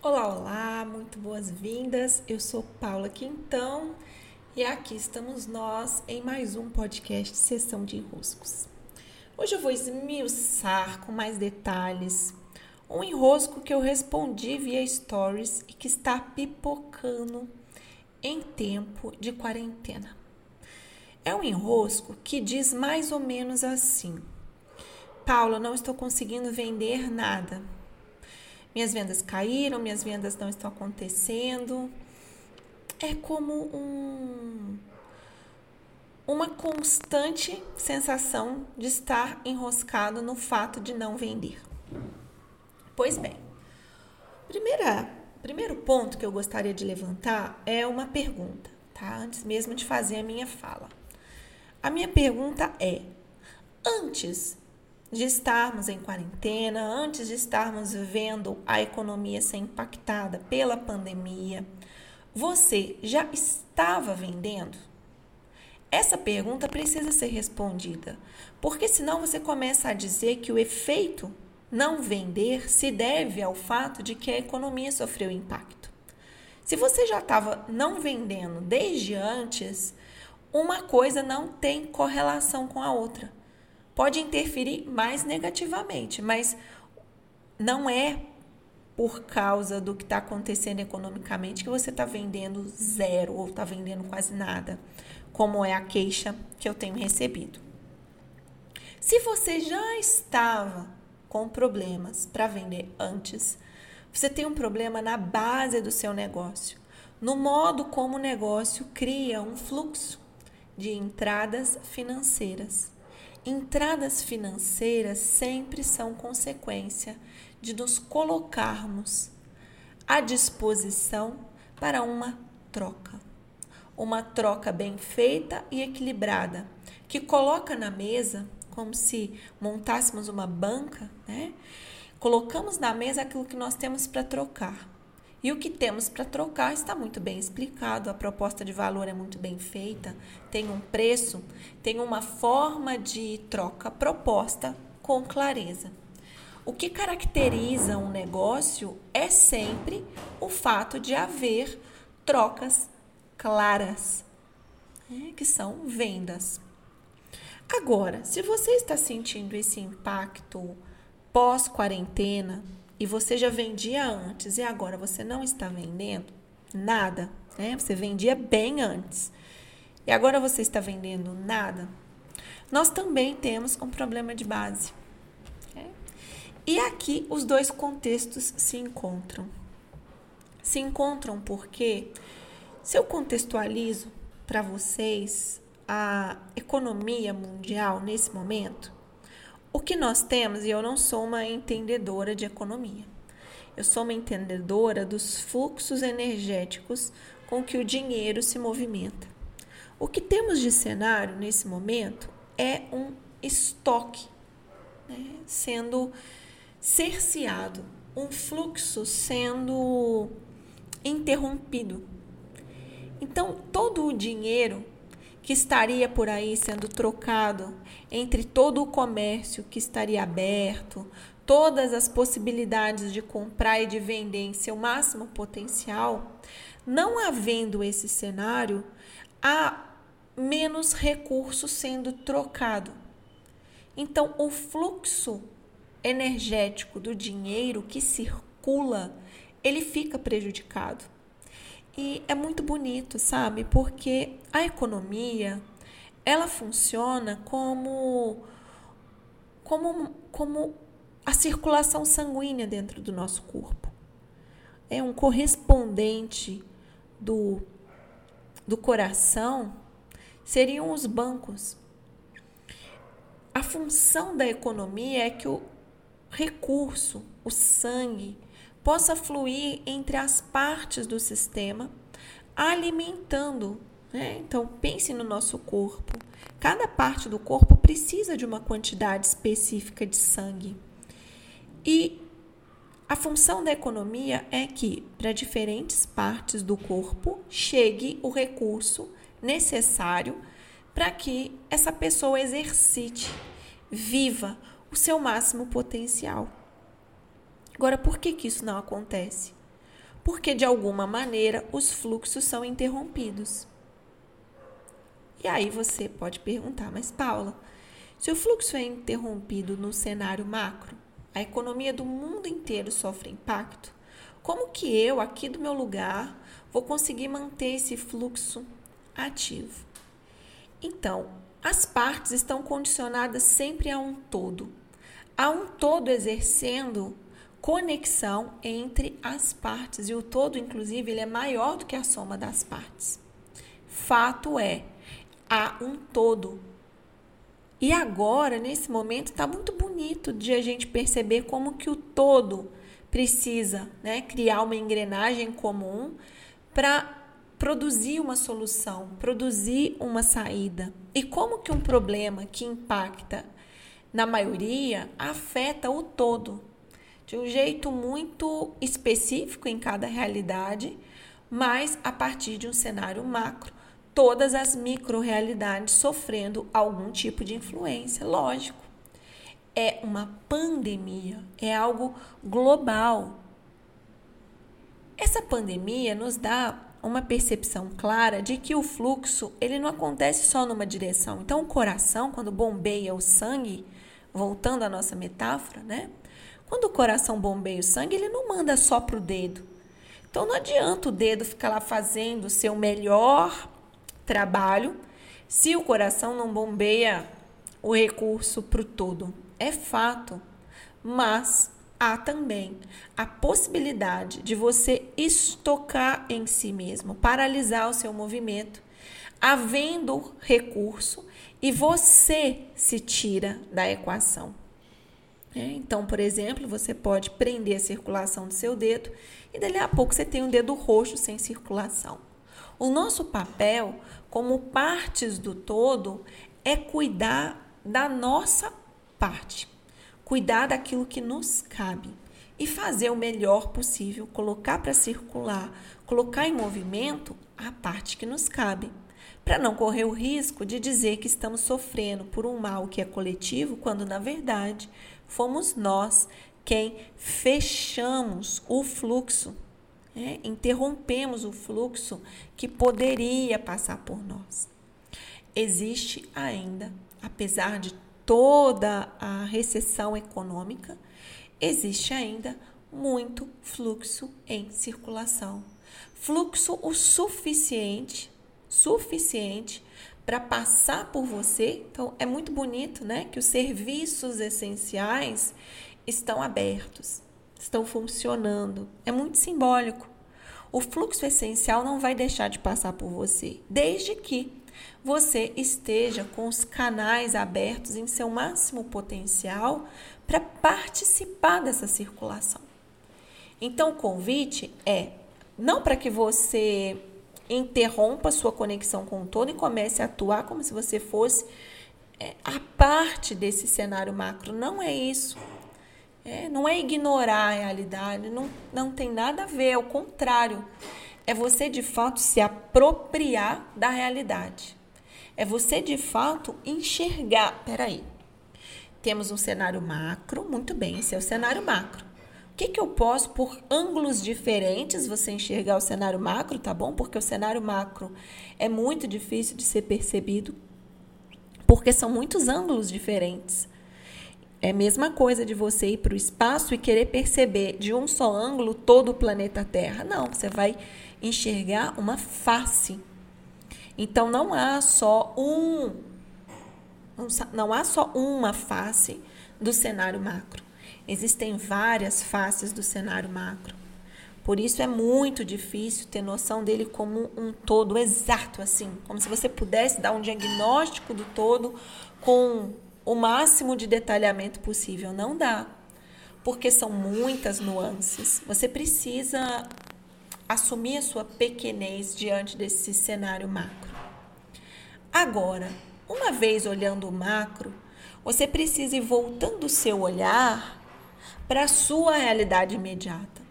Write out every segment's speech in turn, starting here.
Olá, olá, muito boas-vindas. Eu sou Paula Quintão e aqui estamos nós em mais um podcast Sessão de Enroscos. Hoje eu vou esmiuçar com mais detalhes um enrosco que eu respondi via stories e que está pipocando em tempo de quarentena. É um enrosco que diz mais ou menos assim: Paula, não estou conseguindo vender nada minhas vendas caíram, minhas vendas não estão acontecendo. É como um, uma constante sensação de estar enroscado no fato de não vender. Pois bem, primeira, primeiro ponto que eu gostaria de levantar é uma pergunta, tá? Antes mesmo de fazer a minha fala. A minha pergunta é: antes de estarmos em quarentena, antes de estarmos vendo a economia ser impactada pela pandemia, você já estava vendendo? Essa pergunta precisa ser respondida, porque senão você começa a dizer que o efeito não vender se deve ao fato de que a economia sofreu impacto. Se você já estava não vendendo desde antes, uma coisa não tem correlação com a outra pode interferir mais negativamente, mas não é por causa do que está acontecendo economicamente que você está vendendo zero ou está vendendo quase nada, como é a queixa que eu tenho recebido. Se você já estava com problemas para vender antes, você tem um problema na base do seu negócio, no modo como o negócio cria um fluxo de entradas financeiras. Entradas financeiras sempre são consequência de nos colocarmos à disposição para uma troca. Uma troca bem feita e equilibrada, que coloca na mesa, como se montássemos uma banca, né? Colocamos na mesa aquilo que nós temos para trocar e o que temos para trocar está muito bem explicado, a proposta de valor é muito bem feita, tem um preço, tem uma forma de troca proposta com clareza. O que caracteriza um negócio é sempre o fato de haver trocas claras, né, que são vendas. Agora, se você está sentindo esse impacto pós-quarentena, e você já vendia antes e agora você não está vendendo nada, né? Você vendia bem antes e agora você está vendendo nada. Nós também temos um problema de base. Okay? E aqui os dois contextos se encontram. Se encontram porque, se eu contextualizo para vocês a economia mundial nesse momento, o que nós temos, e eu não sou uma entendedora de economia, eu sou uma entendedora dos fluxos energéticos com que o dinheiro se movimenta. O que temos de cenário nesse momento é um estoque né, sendo cerceado, um fluxo sendo interrompido. Então, todo o dinheiro que estaria por aí sendo trocado entre todo o comércio que estaria aberto, todas as possibilidades de comprar e de vender em seu máximo potencial, não havendo esse cenário, há menos recursos sendo trocado. Então, o fluxo energético do dinheiro que circula, ele fica prejudicado. E é muito bonito, sabe? Porque a economia, ela funciona como como como a circulação sanguínea dentro do nosso corpo. É um correspondente do do coração seriam os bancos. A função da economia é que o recurso, o sangue, possa fluir entre as partes do sistema, alimentando. Né? Então, pense no nosso corpo. Cada parte do corpo precisa de uma quantidade específica de sangue. E a função da economia é que, para diferentes partes do corpo, chegue o recurso necessário para que essa pessoa exercite, viva o seu máximo potencial. Agora, por que, que isso não acontece? porque de alguma maneira os fluxos são interrompidos. E aí você pode perguntar, mas Paula, se o fluxo é interrompido no cenário macro, a economia do mundo inteiro sofre impacto, como que eu, aqui do meu lugar, vou conseguir manter esse fluxo ativo? Então, as partes estão condicionadas sempre a um todo. Há um todo exercendo conexão entre as partes e o todo, inclusive, ele é maior do que a soma das partes. Fato é, há um todo. E agora, nesse momento, está muito bonito de a gente perceber como que o todo precisa né, criar uma engrenagem comum para produzir uma solução, produzir uma saída. E como que um problema que impacta na maioria afeta o todo, de um jeito muito específico em cada realidade, mas a partir de um cenário macro, todas as micro-realidades sofrendo algum tipo de influência, lógico. É uma pandemia, é algo global. Essa pandemia nos dá uma percepção clara de que o fluxo ele não acontece só numa direção. Então, o coração, quando bombeia o sangue, voltando à nossa metáfora, né? Quando o coração bombeia o sangue, ele não manda só para o dedo. Então, não adianta o dedo ficar lá fazendo o seu melhor trabalho se o coração não bombeia o recurso para o todo. É fato. Mas há também a possibilidade de você estocar em si mesmo, paralisar o seu movimento, havendo recurso e você se tira da equação. É, então, por exemplo, você pode prender a circulação do seu dedo e dali a pouco você tem um dedo roxo sem circulação. O nosso papel, como partes do todo, é cuidar da nossa parte cuidar daquilo que nos cabe e fazer o melhor possível, colocar para circular, colocar em movimento a parte que nos cabe, para não correr o risco de dizer que estamos sofrendo por um mal que é coletivo, quando na verdade fomos nós quem fechamos o fluxo, né? interrompemos o fluxo que poderia passar por nós. Existe ainda, apesar de toda a recessão econômica, existe ainda muito fluxo em circulação. Fluxo o suficiente, suficiente para passar por você. Então é muito bonito, né, que os serviços essenciais estão abertos, estão funcionando. É muito simbólico. O fluxo essencial não vai deixar de passar por você, desde que você esteja com os canais abertos em seu máximo potencial para participar dessa circulação. Então, o convite é não para que você interrompa sua conexão com o todo e comece a atuar como se você fosse é, a parte desse cenário macro. Não é isso. É, não é ignorar a realidade, não, não tem nada a ver, ao contrário. É você de fato se apropriar da realidade. É você de fato enxergar. Peraí, temos um cenário macro, muito bem, esse é o cenário macro. O que, que eu posso, por ângulos diferentes, você enxergar o cenário macro, tá bom? Porque o cenário macro é muito difícil de ser percebido, porque são muitos ângulos diferentes. É a mesma coisa de você ir para o espaço e querer perceber de um só ângulo todo o planeta Terra. Não, você vai enxergar uma face então não há só um não há só uma face do cenário macro. Existem várias faces do cenário macro. Por isso é muito difícil ter noção dele como um todo exato assim, como se você pudesse dar um diagnóstico do todo com o máximo de detalhamento possível. Não dá, porque são muitas nuances. Você precisa assumir a sua pequenez diante desse cenário macro. Agora, uma vez olhando o macro, você precisa ir voltando o seu olhar para a sua realidade imediata.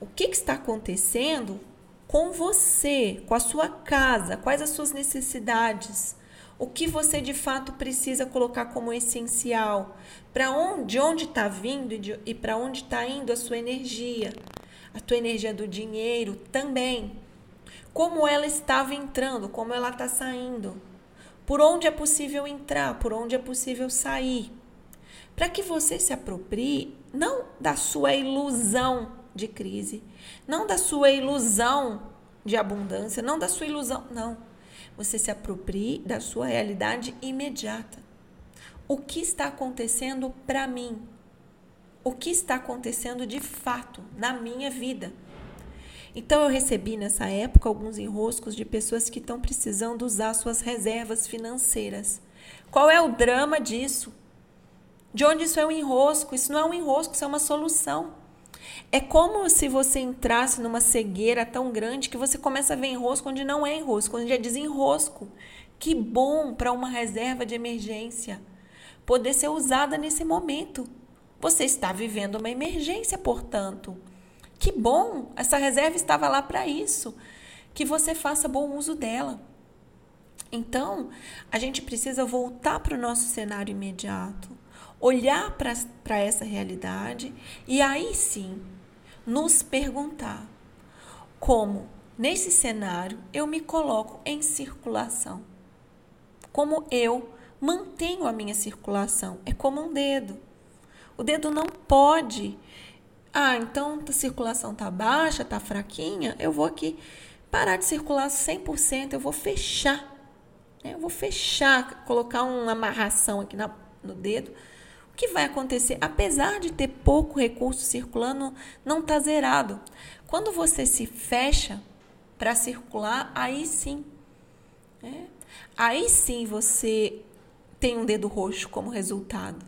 O que, que está acontecendo com você, com a sua casa, quais as suas necessidades, o que você de fato precisa colocar como essencial, para onde onde está vindo e, e para onde está indo a sua energia. a tua energia do dinheiro também. Como ela estava entrando, como ela está saindo. Por onde é possível entrar, por onde é possível sair. Para que você se aproprie não da sua ilusão de crise, não da sua ilusão de abundância, não da sua ilusão, não. Você se aproprie da sua realidade imediata. O que está acontecendo para mim? O que está acontecendo de fato na minha vida? Então eu recebi nessa época alguns enroscos de pessoas que estão precisando usar suas reservas financeiras. Qual é o drama disso? De onde isso é um enrosco? Isso não é um enrosco, isso é uma solução. É como se você entrasse numa cegueira tão grande que você começa a ver enrosco onde não é enrosco, onde é desenrosco. Que bom para uma reserva de emergência poder ser usada nesse momento. Você está vivendo uma emergência, portanto. Que bom, essa reserva estava lá para isso. Que você faça bom uso dela. Então, a gente precisa voltar para o nosso cenário imediato, olhar para essa realidade e aí sim nos perguntar como, nesse cenário, eu me coloco em circulação. Como eu mantenho a minha circulação. É como um dedo. O dedo não pode. Ah, então a circulação tá baixa, tá fraquinha, eu vou aqui parar de circular 100%, eu vou fechar. Né? Eu vou fechar, colocar uma amarração aqui na, no dedo que vai acontecer? Apesar de ter pouco recurso circulando, não está zerado. Quando você se fecha para circular, aí sim. É, aí sim você tem um dedo roxo como resultado.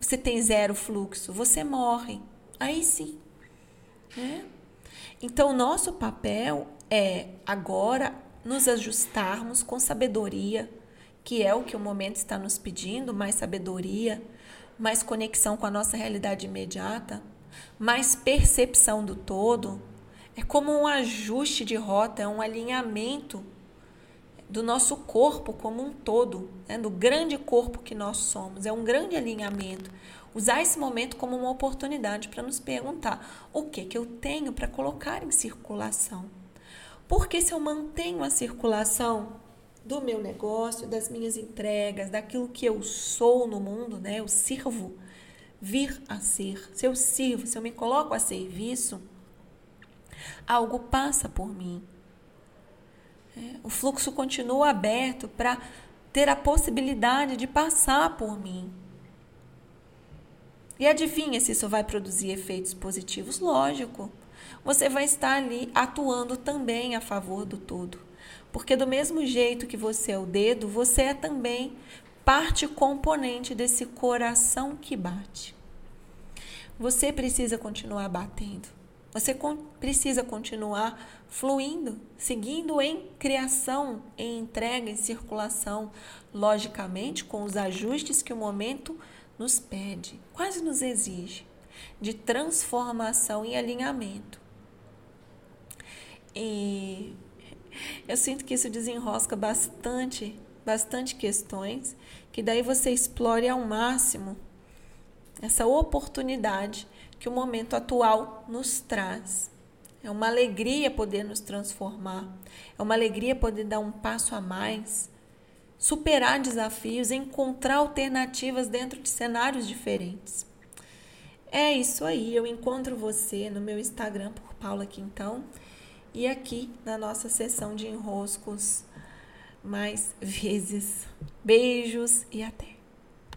Você tem zero fluxo, você morre. Aí sim. É. Então, nosso papel é agora nos ajustarmos com sabedoria, que é o que o momento está nos pedindo mais sabedoria mais conexão com a nossa realidade imediata, mais percepção do todo. É como um ajuste de rota, é um alinhamento do nosso corpo como um todo, né? do grande corpo que nós somos. É um grande alinhamento. Usar esse momento como uma oportunidade para nos perguntar o que, que eu tenho para colocar em circulação. Porque se eu mantenho a circulação do meu negócio, das minhas entregas, daquilo que eu sou no mundo, né? Eu sirvo, vir a ser. Se eu sirvo, se eu me coloco a serviço, algo passa por mim. É, o fluxo continua aberto para ter a possibilidade de passar por mim. E adivinha se isso vai produzir efeitos positivos? Lógico. Você vai estar ali atuando também a favor do todo. Porque do mesmo jeito que você é o dedo, você é também parte componente desse coração que bate. Você precisa continuar batendo. Você precisa continuar fluindo, seguindo em criação, em entrega, em circulação, logicamente com os ajustes que o momento nos pede, quase nos exige, de transformação e alinhamento. E eu sinto que isso desenrosca bastante, bastante questões, que daí você explore ao máximo essa oportunidade que o momento atual nos traz. É uma alegria poder nos transformar, é uma alegria poder dar um passo a mais, superar desafios, encontrar alternativas dentro de cenários diferentes. É isso aí, eu encontro você no meu Instagram por Paula Quintão e aqui na nossa sessão de enroscos mais vezes. Beijos e até!